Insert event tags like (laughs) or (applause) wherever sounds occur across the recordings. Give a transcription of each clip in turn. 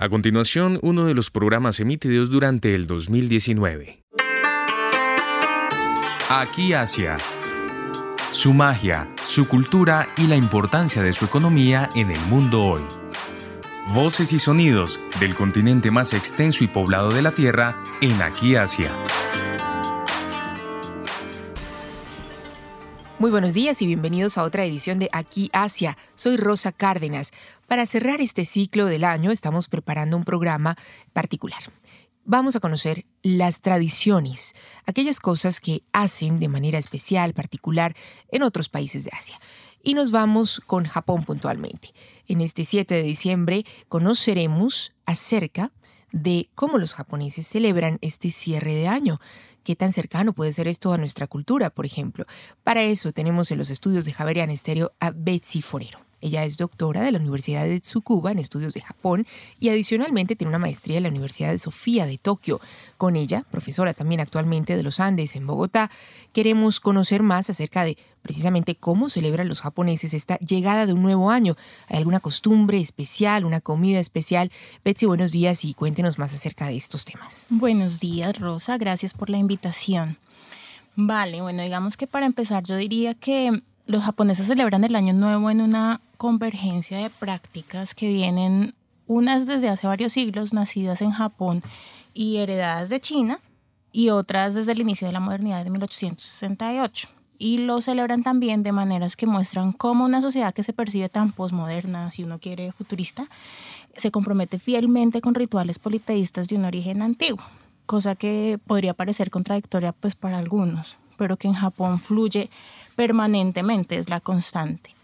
A continuación, uno de los programas emitidos durante el 2019. Aquí Asia. Su magia, su cultura y la importancia de su economía en el mundo hoy. Voces y sonidos del continente más extenso y poblado de la Tierra en Aquí Asia. Muy buenos días y bienvenidos a otra edición de Aquí Asia. Soy Rosa Cárdenas. Para cerrar este ciclo del año estamos preparando un programa particular. Vamos a conocer las tradiciones, aquellas cosas que hacen de manera especial, particular, en otros países de Asia. Y nos vamos con Japón puntualmente. En este 7 de diciembre conoceremos acerca de cómo los japoneses celebran este cierre de año. ¿Qué tan cercano puede ser esto a nuestra cultura, por ejemplo? Para eso tenemos en los estudios de Javerian Estéreo a Betsy Forero. Ella es doctora de la Universidad de Tsukuba en estudios de Japón y adicionalmente tiene una maestría en la Universidad de Sofía de Tokio. Con ella, profesora también actualmente de los Andes en Bogotá, queremos conocer más acerca de precisamente cómo celebran los japoneses esta llegada de un nuevo año. ¿Hay alguna costumbre especial, una comida especial? Betsy, buenos días y cuéntenos más acerca de estos temas. Buenos días, Rosa. Gracias por la invitación. Vale, bueno, digamos que para empezar yo diría que los japoneses celebran el Año Nuevo en una convergencia de prácticas que vienen unas desde hace varios siglos, nacidas en Japón y heredadas de China, y otras desde el inicio de la modernidad de 1868. Y lo celebran también de maneras que muestran cómo una sociedad que se percibe tan posmoderna, si uno quiere futurista, se compromete fielmente con rituales politeístas de un origen antiguo, cosa que podría parecer contradictoria pues para algunos, pero que en Japón fluye permanentemente, es la constante.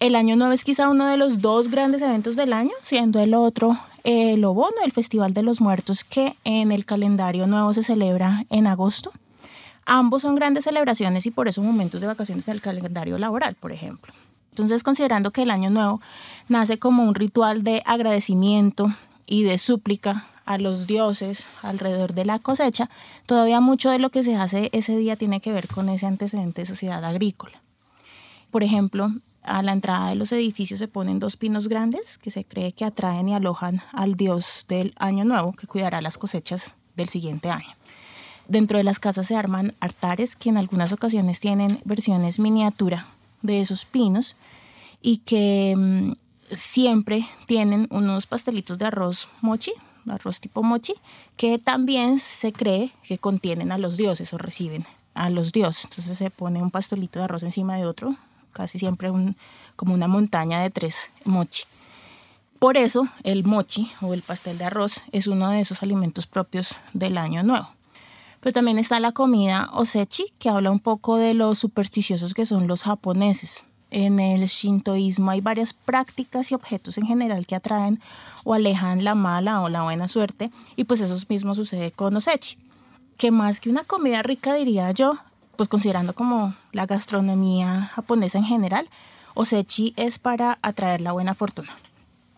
El Año Nuevo es quizá uno de los dos grandes eventos del año, siendo el otro el Obono, el Festival de los Muertos, que en el calendario nuevo se celebra en agosto. Ambos son grandes celebraciones y por eso momentos de vacaciones del calendario laboral, por ejemplo. Entonces, considerando que el Año Nuevo nace como un ritual de agradecimiento y de súplica a los dioses alrededor de la cosecha, todavía mucho de lo que se hace ese día tiene que ver con ese antecedente de sociedad agrícola. Por ejemplo, a la entrada de los edificios se ponen dos pinos grandes que se cree que atraen y alojan al dios del año nuevo que cuidará las cosechas del siguiente año. Dentro de las casas se arman altares que en algunas ocasiones tienen versiones miniatura de esos pinos y que mm, siempre tienen unos pastelitos de arroz mochi arroz tipo mochi, que también se cree que contienen a los dioses o reciben a los dioses. Entonces se pone un pastelito de arroz encima de otro, casi siempre un, como una montaña de tres mochi. Por eso el mochi o el pastel de arroz es uno de esos alimentos propios del año nuevo. Pero también está la comida osechi, que habla un poco de los supersticiosos que son los japoneses. En el shintoísmo. Hay varias prácticas y objetos en general que atraen o alejan la mala o la buena suerte y pues eso mismo sucede con Osechi, que más que una comida rica diría yo, pues considerando como la gastronomía japonesa en general, Osechi es para atraer la buena fortuna.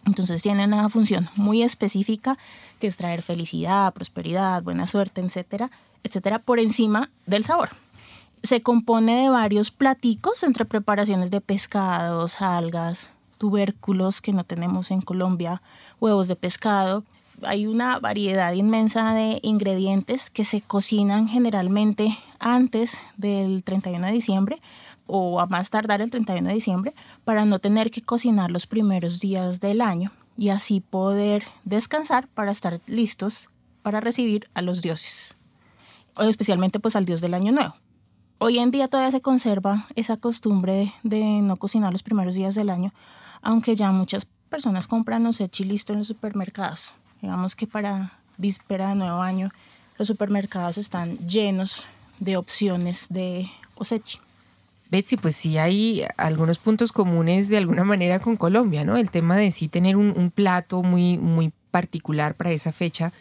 Entonces tiene una función muy específica que es traer felicidad, prosperidad, buena suerte, etcétera, etcétera, por encima del sabor se compone de varios platicos entre preparaciones de pescados, algas, tubérculos que no tenemos en Colombia, huevos de pescado. Hay una variedad inmensa de ingredientes que se cocinan generalmente antes del 31 de diciembre o a más tardar el 31 de diciembre para no tener que cocinar los primeros días del año y así poder descansar para estar listos para recibir a los dioses, especialmente pues al dios del año nuevo. Hoy en día todavía se conserva esa costumbre de no cocinar los primeros días del año, aunque ya muchas personas compran osechi listo en los supermercados. Digamos que para víspera de nuevo año los supermercados están llenos de opciones de osechi. Betsy, pues sí hay algunos puntos comunes de alguna manera con Colombia, ¿no? El tema de sí tener un, un plato muy, muy particular para esa fecha,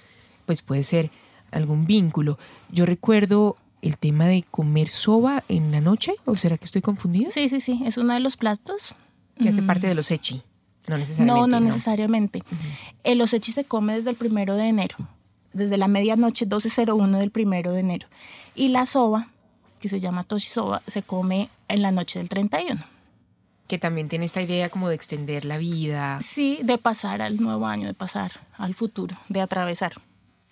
pues puede ser algún vínculo. Yo recuerdo el tema de comer soba en la noche? ¿O será que estoy confundida? Sí, sí, sí, es uno de los platos. Que hace parte de los echi. No necesariamente. No, no, necesariamente. El osechi se come desde el primero de enero, desde la medianoche 12.01 del primero de enero. Y la soba, que se llama soba, se come en la noche del 31. que también tiene esta idea como de extender la vida. Sí, de pasar al nuevo año, de pasar al futuro, de atravesar.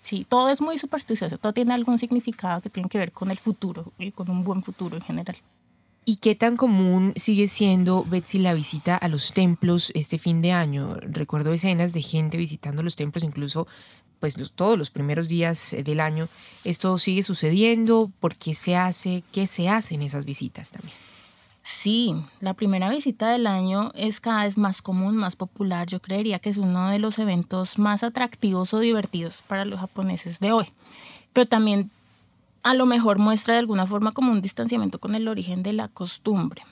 Sí, todo es muy supersticioso, todo tiene algún significado que tiene que ver con el futuro y con un buen futuro en general. ¿Y qué tan común sigue siendo, Betsy, la visita a los templos este fin de año? Recuerdo escenas de gente visitando los templos, incluso pues todos los primeros días eh, del año. ¿Esto sigue sucediendo? ¿Por qué se hace? ¿Qué se hace en esas visitas también? Sí, la primera visita del año es cada vez más común, más popular. Yo creería que es uno de los eventos más atractivos o divertidos para los japoneses de hoy. Pero también a lo mejor muestra de alguna forma como un distanciamiento con el origen de la costumbre.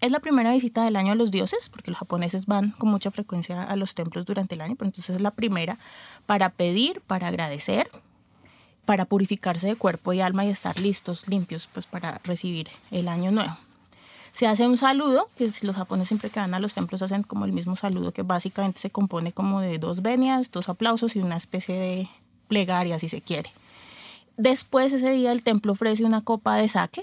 Es la primera visita del año a los dioses, porque los japoneses van con mucha frecuencia a los templos durante el año, pero entonces es la primera para pedir, para agradecer, para purificarse de cuerpo y alma y estar listos, limpios, pues para recibir el año nuevo se hace un saludo, que los japoneses siempre que van a los templos hacen como el mismo saludo, que básicamente se compone como de dos venias, dos aplausos y una especie de plegaria, si se quiere. Después ese día el templo ofrece una copa de sake.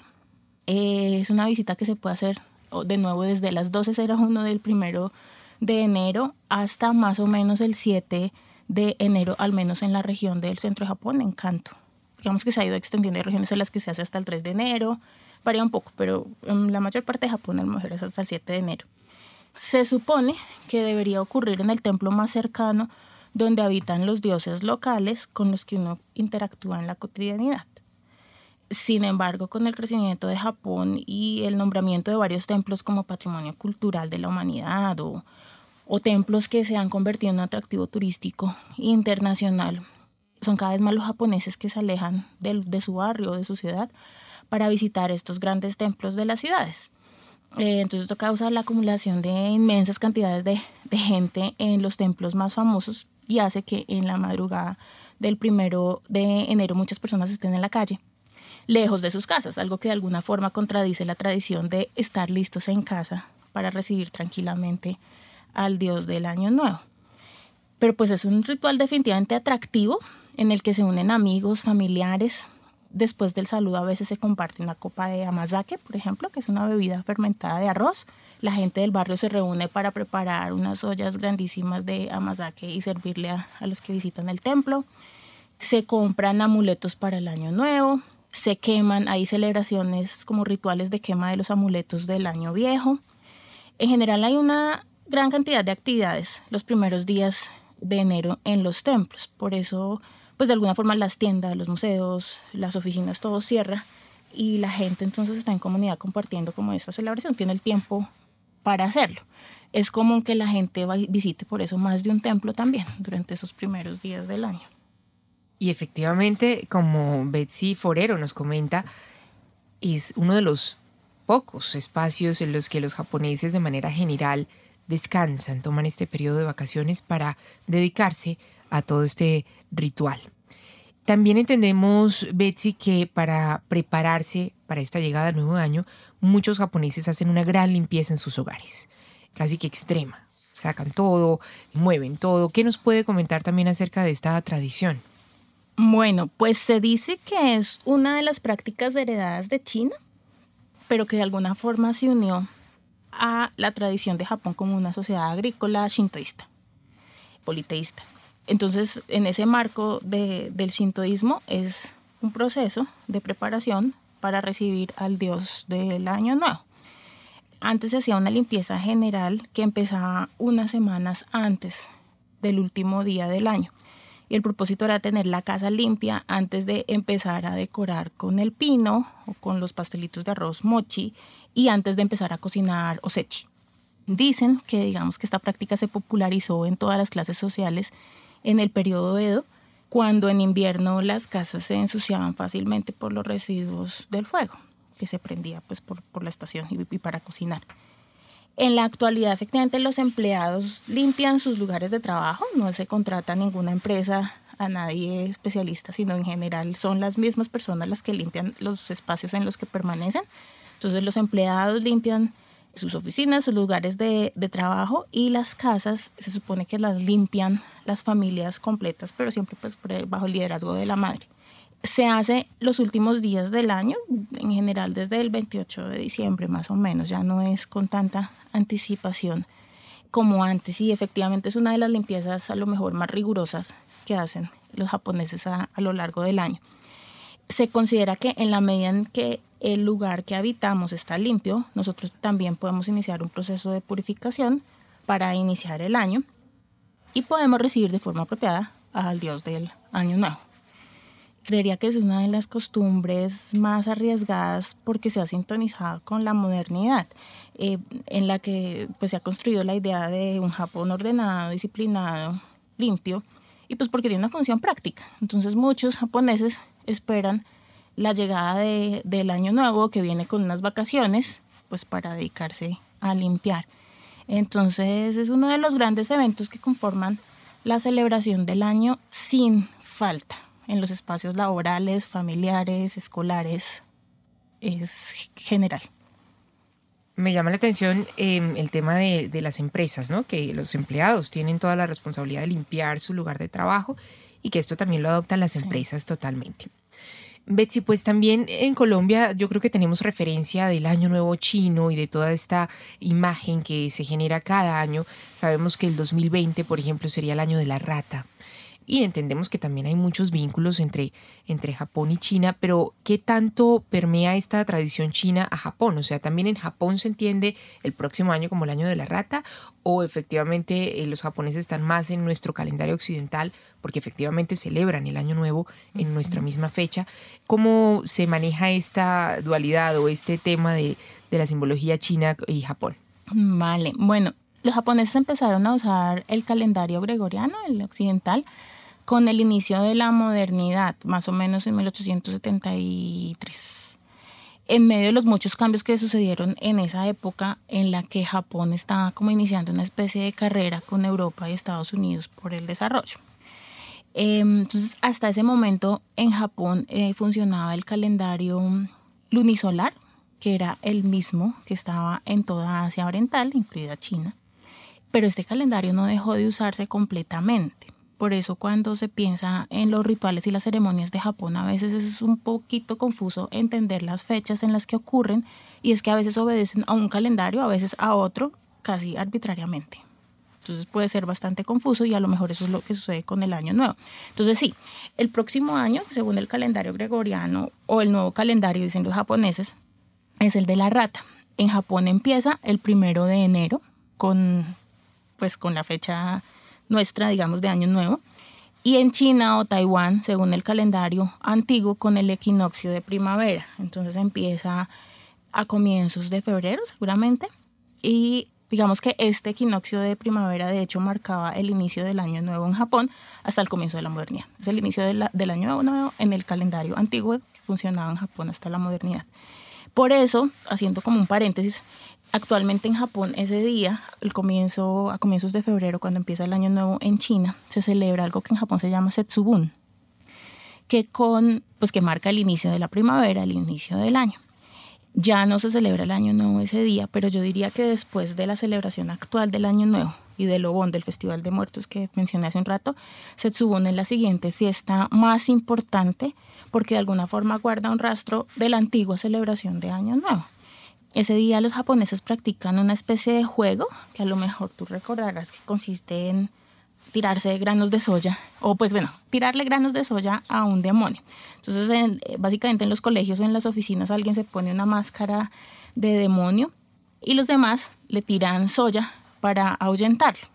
Eh, es una visita que se puede hacer de nuevo desde las 12.01 del primero de enero hasta más o menos el 7 de enero, al menos en la región del centro de Japón, en Kanto. Digamos que se ha ido extendiendo hay regiones en las que se hace hasta el 3 de enero, varía un poco, pero en la mayor parte de Japón el mujer es hasta el 7 de enero. Se supone que debería ocurrir en el templo más cercano donde habitan los dioses locales con los que uno interactúa en la cotidianidad. Sin embargo, con el crecimiento de Japón y el nombramiento de varios templos como patrimonio cultural de la humanidad o, o templos que se han convertido en un atractivo turístico internacional, son cada vez más los japoneses que se alejan de, de su barrio, de su ciudad, para visitar estos grandes templos de las ciudades. Eh, entonces esto causa la acumulación de inmensas cantidades de, gente en los templos más famosos y hace que en la madrugada del primero de enero muchas personas estén en la calle, lejos de sus casas, algo que de alguna forma contradice la tradición de estar listos en casa para recibir tranquilamente al Dios del Año Nuevo. Pero pues es un ritual definitivamente atractivo en el que se unen amigos, familiares, Después del saludo a veces se comparte una copa de amazake, por ejemplo, que es una bebida fermentada de arroz. La gente del barrio se reúne para preparar unas ollas grandísimas de amazake y servirle a, los que visitan el templo. Se compran amuletos para el año nuevo, se queman, hay celebraciones como rituales de quema de los amuletos del año viejo. En general hay una gran cantidad de actividades los primeros días de enero en los templos. Por eso pues de alguna forma las tiendas, los museos, las oficinas, todo cierra y la gente entonces está en comunidad compartiendo como esta celebración, tiene el tiempo para hacerlo. Es común que la gente visite por eso más de un templo también durante esos primeros días del año. Y efectivamente, como Betsy Forero nos comenta, es uno de los pocos espacios en los que los japoneses de manera general descansan, toman este periodo de vacaciones para dedicarse a todo este ritual. También entendemos, Betsy, que para prepararse para esta llegada al nuevo año, muchos japoneses hacen una gran limpieza en sus hogares, casi que extrema. Sacan todo, mueven todo. ¿Qué nos puede comentar también acerca de esta tradición? Bueno, pues se dice que es una de las prácticas heredadas de China, pero que de alguna forma se unió a la tradición de Japón como una sociedad agrícola shintoísta, politeísta. Entonces, en ese marco del sintoísmo es un proceso de preparación para recibir al dios del año nuevo. Antes se hacía una limpieza general que empezaba unas semanas antes del último día del año. Y el propósito era tener la casa limpia antes de empezar a decorar con el pino o con los pastelitos de arroz mochi y antes de empezar a cocinar osechi. Dicen que digamos que esta práctica se popularizó en todas las clases sociales en el periodo Edo, cuando en invierno las casas se ensuciaban fácilmente por los residuos del fuego que se prendía pues, por, la estación y, y para cocinar. En la actualidad, efectivamente, los empleados limpian sus lugares de trabajo, no se contrata ninguna empresa a nadie especialista, sino en general son las mismas personas las que limpian los espacios en los que permanecen. Entonces los empleados limpian sus oficinas, sus lugares de, trabajo y las casas se supone que las limpian las familias completas, pero siempre pues bajo el liderazgo de la madre. Se hace los últimos días del año, en general desde el 28 de diciembre más o menos, ya no es con tanta anticipación como antes y efectivamente es una de las limpiezas a lo mejor más rigurosas que hacen los japoneses a, a lo largo del año. Se considera que en la medida en que el lugar que habitamos está limpio, nosotros también podemos iniciar un proceso de purificación para iniciar el año y podemos recibir de forma apropiada al Dios del Año Nuevo. Creería que es una de las costumbres más arriesgadas porque se ha sintonizado con la modernidad, eh, en la que pues, se ha construido la idea de un Japón ordenado, disciplinado, limpio, y pues porque tiene una función práctica. Entonces muchos japoneses esperan la llegada de, del año nuevo que viene con unas vacaciones, pues para dedicarse a limpiar. Entonces es uno de los grandes eventos que conforman la celebración del año sin falta en los espacios laborales, familiares, escolares, es general. Me llama la atención em, el tema de, de, las empresas, ¿no? Que los empleados tienen toda la responsabilidad de limpiar su lugar de trabajo y que esto también lo adoptan las empresas totalmente. Betsy, pues también en Colombia yo creo que tenemos referencia del Año Nuevo Chino y de toda esta imagen que se genera cada año. Sabemos que el 2020, por ejemplo, sería el año de la rata y entendemos que también hay muchos vínculos entre, entre Japón y China, pero ¿qué tanto permea esta tradición china a Japón? O sea, ¿también en Japón se entiende el próximo año como el año de la rata o efectivamente eh, los japoneses están más en nuestro calendario occidental porque efectivamente celebran el año nuevo en nuestra misma fecha? ¿Cómo se maneja esta dualidad o este tema de, de la simbología china y Japón? Vale, bueno, los japoneses empezaron a usar el calendario gregoriano, el occidental, con el inicio de la modernidad, más o menos en 1873. En medio de los muchos cambios que sucedieron en esa época en la que Japón estaba como iniciando una especie de carrera con Europa y Estados Unidos por el desarrollo. Em, entonces, hasta ese momento en Japón eh, funcionaba el calendario lunisolar, que era el mismo que estaba en toda Asia Oriental, incluida China. Pero este calendario no dejó de usarse completamente. Por eso cuando se piensa en los rituales y las ceremonias de Japón, a veces es un poquito confuso entender las fechas en las que ocurren y es que a veces obedecen a un calendario, a veces a otro, casi arbitrariamente. Entonces puede ser bastante confuso y a lo mejor eso es lo que sucede con el año nuevo. Entonces sí, el próximo año, según el calendario gregoriano o el nuevo calendario, dicen los japoneses, es el de la rata. En Japón empieza el primero de enero con, pues, con la fecha nuestra, digamos, de Año Nuevo. Y en China o Taiwán, según el calendario antiguo, con el equinoccio de primavera. Entonces empieza a comienzos de febrero, seguramente. Y digamos que este equinoccio de primavera, de hecho, marcaba el inicio del Año Nuevo en Japón hasta el comienzo de la modernidad. Es el inicio del Año Nuevo en el calendario antiguo que funcionaba en Japón hasta la modernidad. Por eso, haciendo como un paréntesis, Actualmente en Japón ese día, el comienzo, a comienzos de febrero, cuando empieza el año nuevo en China, se celebra algo que en Japón se llama Setsubun, que, con, pues que marca el inicio de la primavera, el inicio del año. Ya no se celebra el año nuevo ese día, pero yo diría que después de la celebración actual del año nuevo y del Obon, del Festival de Muertos que mencioné hace un rato, Setsubun es la siguiente fiesta más importante porque de alguna forma guarda un rastro de la antigua celebración de Año Nuevo. Ese día los japoneses practican una especie de juego que a lo mejor tú recordarás que consiste en tirarse granos de soya, o pues bueno, tirarle granos de soya a un demonio. Entonces, eh, básicamente en los colegios o en las oficinas alguien se pone una máscara de demonio y los demás le tiran soya para ahuyentarlo.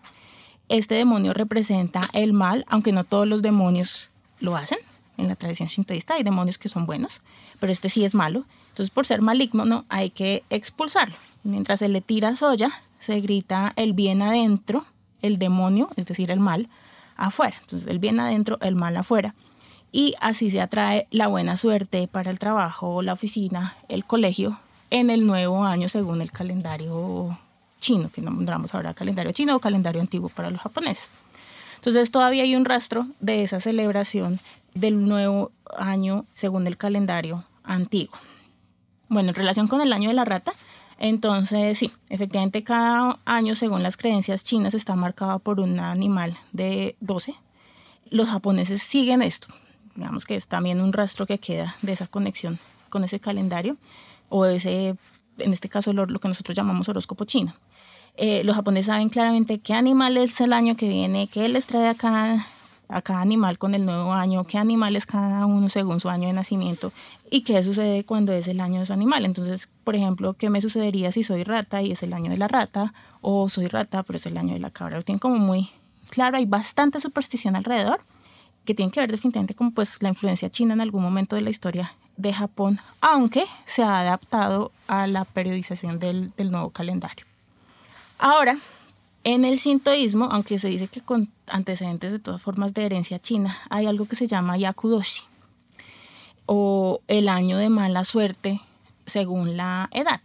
Este demonio representa el mal, aunque no todos los demonios lo hacen. En la tradición shintoísta hay demonios que son buenos, pero este sí es malo. Entonces, por ser maligno, no, hay que expulsarlo. Mientras se le tira soya, se grita el bien adentro, el demonio, es decir, el mal, afuera. Entonces, el bien adentro, el mal afuera. Y así se atrae la buena suerte para el trabajo, la oficina, el colegio, en el nuevo año según el calendario chino, que nombramos ahora calendario chino o calendario antiguo para los japoneses. Entonces todavía hay un rastro de esa celebración del nuevo año según el calendario antiguo. Bueno, en relación con el año de la rata, entonces sí, efectivamente cada año según las creencias chinas está marcado por un animal de 12. Los japoneses siguen esto, digamos que es también un rastro que queda de esa conexión con ese calendario o ese, en este caso lo, lo que nosotros llamamos horóscopo chino. Eh, los japoneses saben claramente qué animal es el año que viene, qué les trae a cada, a cada animal con el nuevo año, qué animal es cada uno según su año de nacimiento y qué sucede cuando es el año de su animal. Entonces, por ejemplo, ¿qué me sucedería si soy rata y es el año de la rata? O soy rata, pero es el año de la cabra. Lo tienen como muy claro, hay bastante superstición alrededor que tiene que ver definitivamente con pues, la influencia china en algún momento de la historia de Japón, aunque se ha adaptado a la periodización del, del nuevo calendario. Ahora, en el sintoísmo, aunque se dice que con antecedentes de todas formas de herencia china, hay algo que se llama yakudoshi, o el año de mala suerte según la edad.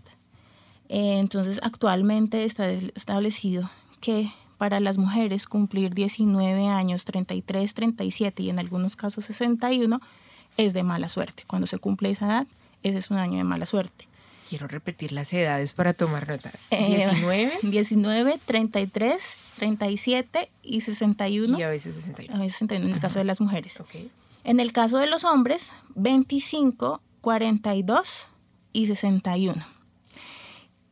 Entonces, actualmente está establecido que para las mujeres cumplir 19 años, 33, 37 y en algunos casos 61 es de mala suerte. Cuando se cumple esa edad, ese es un año de mala suerte. Quiero repetir las edades para tomar nota. 19. 19, 33, 37 y 61. Y a veces 61. A veces 61 en el caso de las mujeres. En el caso de los hombres, 25, 42 y 61.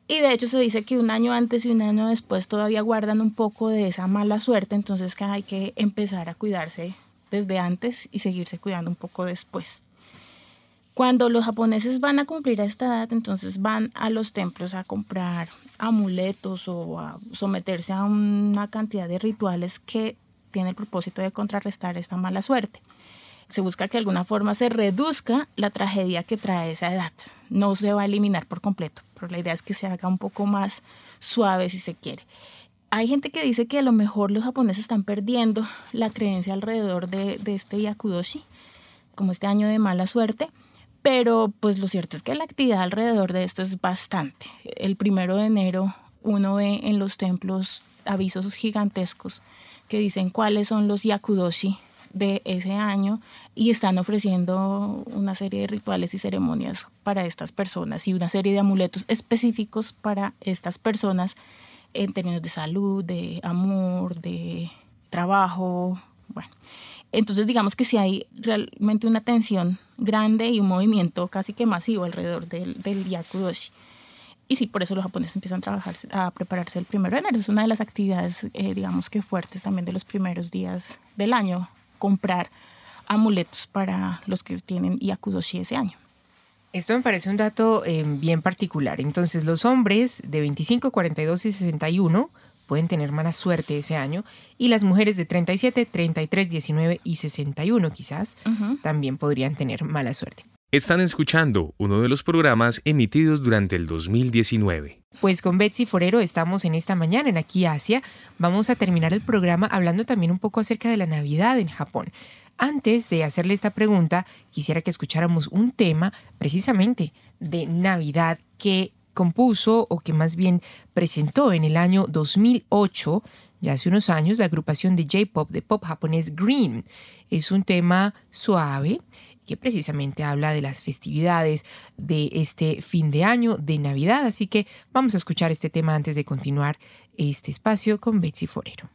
Y de hecho se dice que un año antes y un año después todavía guardan un poco de esa mala suerte, entonces que hay que empezar a cuidarse desde antes y seguirse cuidando un poco después. Cuando los japoneses van a cumplir a esta edad, entonces van a los templos a comprar amuletos o a someterse a una cantidad de rituales que tiene el propósito de contrarrestar esta mala suerte. Se busca que de alguna forma se reduzca la tragedia que trae esa edad. No se va a eliminar por completo, pero la idea es que se haga un poco más suave si se quiere. Hay gente que dice que a lo mejor los japoneses están perdiendo la creencia alrededor de, de este yakudoshi, como este año de mala suerte, pero pues lo cierto es que la actividad alrededor de esto es bastante. El primero de enero uno ve en los templos avisos gigantescos que dicen cuáles son los yakudoshi de ese año y están ofreciendo una serie de rituales y ceremonias para estas personas y una serie de amuletos específicos para estas personas en términos de salud, de amor, de trabajo, bueno. Entonces digamos que si hay realmente una tensión grande y un movimiento casi que masivo alrededor del, del yakudoshi. Y sí, por eso los japoneses empiezan a trabajar, a prepararse el primero de enero. Es una de las actividades, eh, digamos que fuertes también de los primeros días del año comprar amuletos para los que tienen Yakudoshi ese año. Esto me parece un dato eh, bien particular. Entonces, los hombres de 25, 42 y 61 pueden tener mala suerte ese año y las mujeres de 37, 33, 19 y 61 quizás también podrían tener mala suerte. Están escuchando uno de los programas emitidos durante el 2019. Pues con Betsy Forero estamos en esta mañana en Aquí Asia. Vamos a terminar el programa hablando también un poco acerca de la Navidad en Japón. Antes de hacerle esta pregunta, quisiera que escucháramos un tema precisamente de Navidad que compuso o que más bien presentó en el año 2008, ya hace unos años, la agrupación de J-Pop de pop japonés Green. Es un tema suave que precisamente habla de las festividades de este fin de año, de Navidad. Así que vamos a escuchar este tema antes de continuar este espacio con Betsy Forero.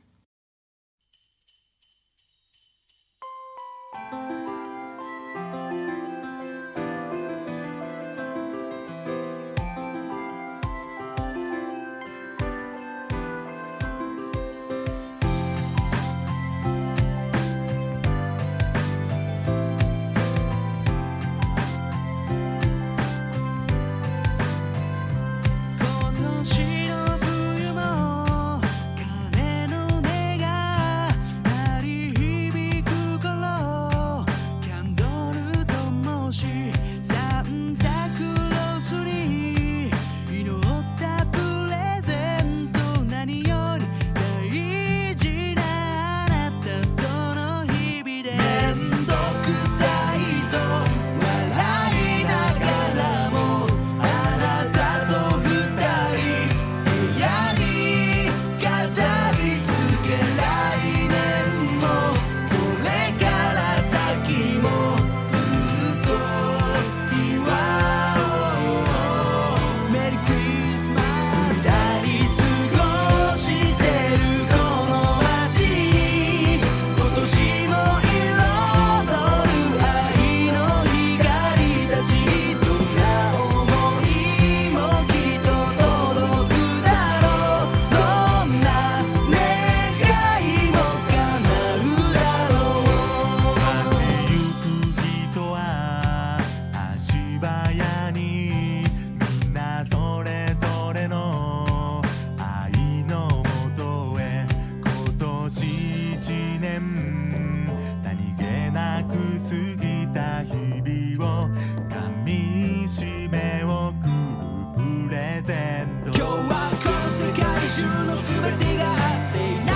過ぎた日々を噛みしめ送るプレゼント。今日はこの世界中の全てが聖な。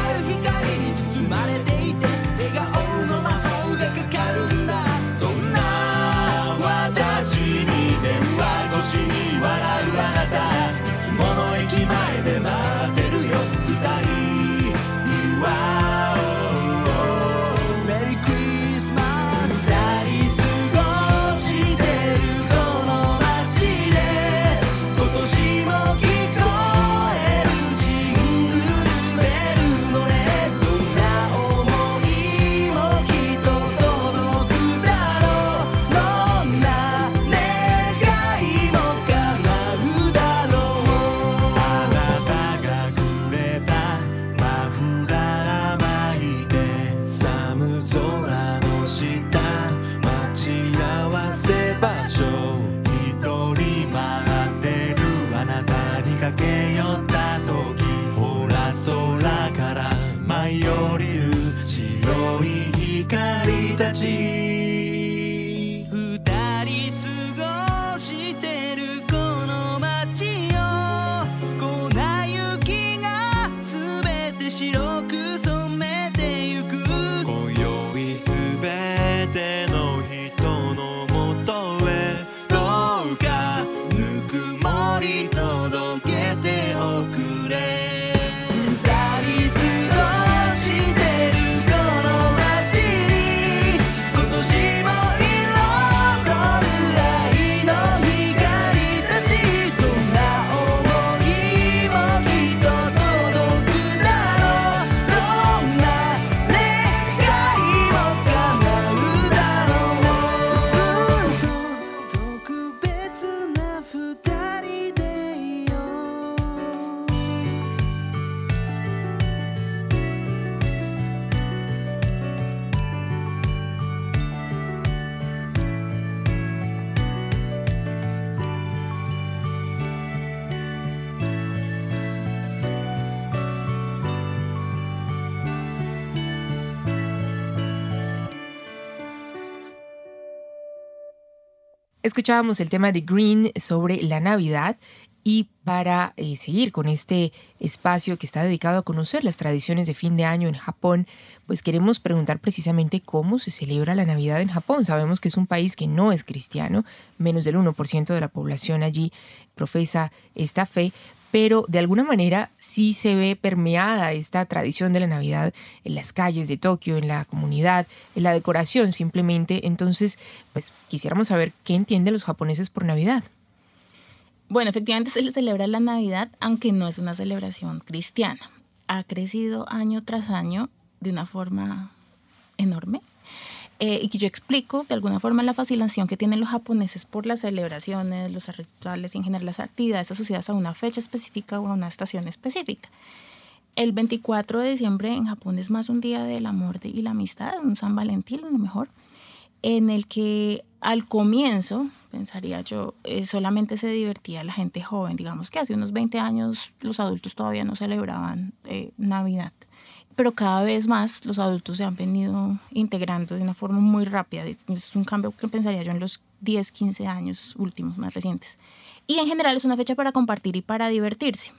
Escuchábamos el tema de Green sobre la Navidad y para eh, seguir con este espacio que está dedicado a conocer las tradiciones de fin de año en Japón, pues queremos preguntar precisamente cómo se celebra la Navidad en Japón. Sabemos que es un país que no es cristiano, menos del 1% de la población allí profesa esta fe, pero de alguna manera sí se ve permeada esta tradición de la Navidad en las calles de Tokio, en la comunidad, en la decoración simplemente. Entonces, pues quisiéramos saber qué entienden los japoneses por Navidad. Bueno, efectivamente se le celebra la Navidad, aunque no es una celebración cristiana. Ha crecido año tras año de una forma enorme. Eh, y que yo explico de alguna forma la fascinación que tienen los japoneses por las celebraciones, los rituales y en general las actividades asociadas a una fecha específica o a una estación específica. El 24 de diciembre en Japón es más un día del amor y la amistad, un San Valentín a lo mejor, en el que al comienzo, pensaría yo, eh, solamente se divertía la gente joven. Digamos que hace unos 20 años los adultos todavía no celebraban eh, Navidad pero cada vez más los adultos se han venido integrando de una forma muy rápida. Es un cambio que pensaría yo en los 10, 15 años últimos, más recientes. Y en general es una fecha para compartir y para divertirse.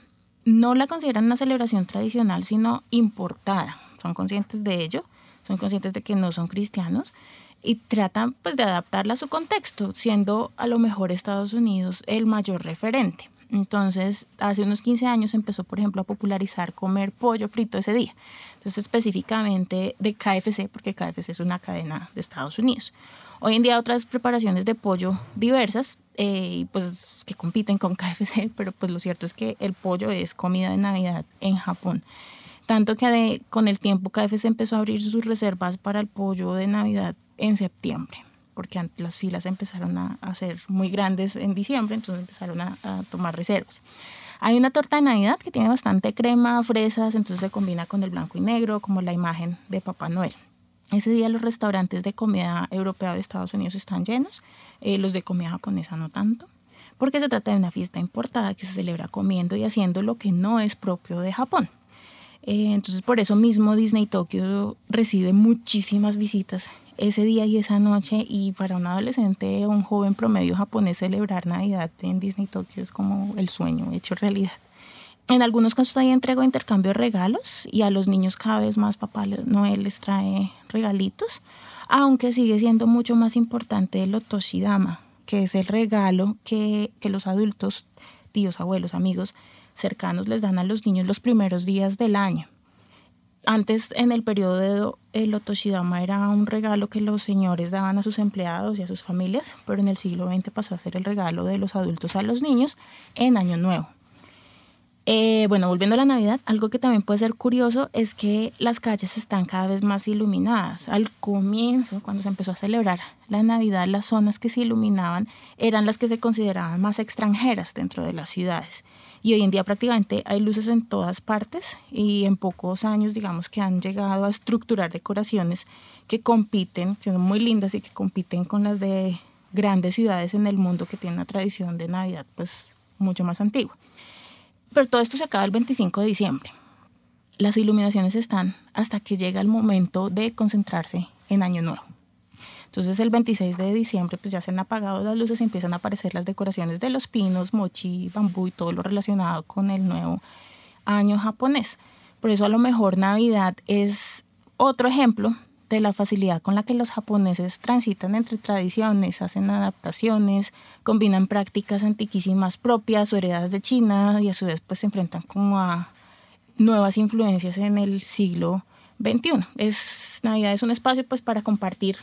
No la consideran una celebración tradicional, sino importada. Son conscientes de ello, son conscientes de que no son cristianos y tratan pues, de adaptarla a su contexto, siendo a lo mejor Estados Unidos el mayor referente. Entonces, hace unos 15 años empezó, por ejemplo, a popularizar comer pollo frito ese día. Entonces, específicamente de KFC, porque KFC es una cadena de Estados Unidos. Hoy en día otras preparaciones de pollo diversas, eh, pues que compiten con KFC, (laughs) pero pues lo cierto es que el pollo es comida de Navidad en Japón. Tanto que con el tiempo KFC empezó a abrir sus reservas para el pollo de Navidad en septiembre porque las filas empezaron a, a, ser muy grandes en diciembre, entonces empezaron a, a, tomar reservas. Hay una torta de Navidad que tiene bastante crema, fresas, entonces se combina con el blanco y negro, como la imagen de Papá Noel. Ese día los restaurantes de comida europea de Estados Unidos están llenos, eh, los de comida japonesa no tanto, porque se trata de una fiesta importada que se celebra comiendo y haciendo lo que no es propio de Japón. Eh, entonces por eso mismo Disney Tokyo recibe muchísimas visitas ese día y esa noche y para un adolescente o un joven promedio japonés celebrar Navidad en Disney Tokyo es como el sueño hecho realidad. En algunos casos hay entrega o intercambio de regalos y a los niños cada vez más papá Noel les trae regalitos, aunque sigue siendo mucho más importante el otoshidama, que es el regalo que, que los adultos, tíos, abuelos, amigos cercanos les dan a los niños los primeros días del año antes, en el periodo el otoshidama era un regalo que los señores daban a sus empleados y a sus familias, pero en el siglo XX pasó a ser el regalo de los adultos a los niños en Año Nuevo. Eh, bueno, volviendo a la Navidad, algo que también puede ser curioso es que las calles están cada vez más iluminadas. Al comienzo, cuando se empezó a celebrar la Navidad, las zonas que se iluminaban eran las que se consideraban más extranjeras dentro de las ciudades y hoy en día prácticamente hay luces en todas partes y en pocos años digamos que han llegado a estructurar decoraciones que compiten, que son muy lindas y que compiten con las de grandes ciudades en el mundo que tienen una tradición de Navidad pues mucho más antigua. Pero todo esto se acaba el 25 de diciembre. Las iluminaciones están hasta que llega el momento de concentrarse en Año Nuevo. Entonces el 26 de diciembre pues ya se han apagado las luces y empiezan a aparecer las decoraciones de los pinos, mochi, bambú y todo lo relacionado con el nuevo año japonés. Por eso a lo mejor Navidad es otro ejemplo de la facilidad con la que los japoneses transitan entre tradiciones, hacen adaptaciones, combinan prácticas antiquísimas propias heredadas de China y a su vez pues se enfrentan como a nuevas influencias en el siglo XXI. Es, Navidad es un espacio pues para compartir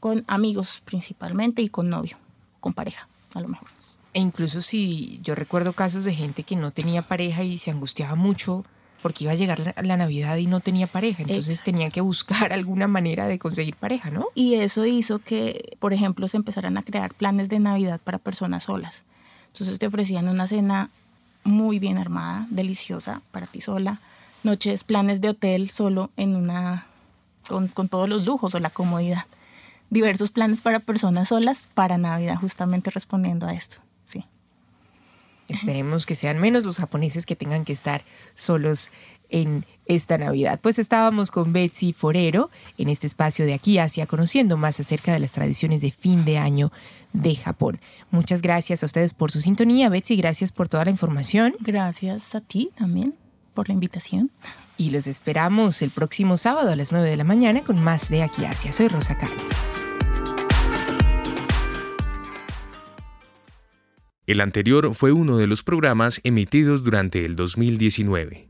con amigos principalmente y con novio, con pareja, a lo mejor. E incluso si yo recuerdo casos de gente que no tenía pareja y se angustiaba mucho porque iba a llegar la, Navidad y no tenía pareja, entonces tenían que buscar (laughs) alguna manera de conseguir pareja, ¿no? Y eso hizo que, por ejemplo, se empezaran a crear planes de Navidad para personas solas. Entonces te ofrecían una cena muy bien armada, deliciosa para ti sola, noches, planes de hotel solo en una, con, con todos los lujos o la comodidad diversos planes para personas solas para Navidad, justamente respondiendo a esto. Sí. Esperemos que sean menos los japoneses que tengan que estar solos en esta Navidad. Pues estábamos con Betsy Forero en este espacio de aquí Asia, conociendo más acerca de las tradiciones de fin de año de Japón. Muchas gracias a ustedes por su sintonía, Betsy, gracias por toda la información. Gracias a ti también por la invitación. Y los esperamos el próximo sábado a las 9 de la mañana con más de Aquí Asia. Soy Rosa Cárdenas. El anterior fue uno de los programas emitidos durante el 2019.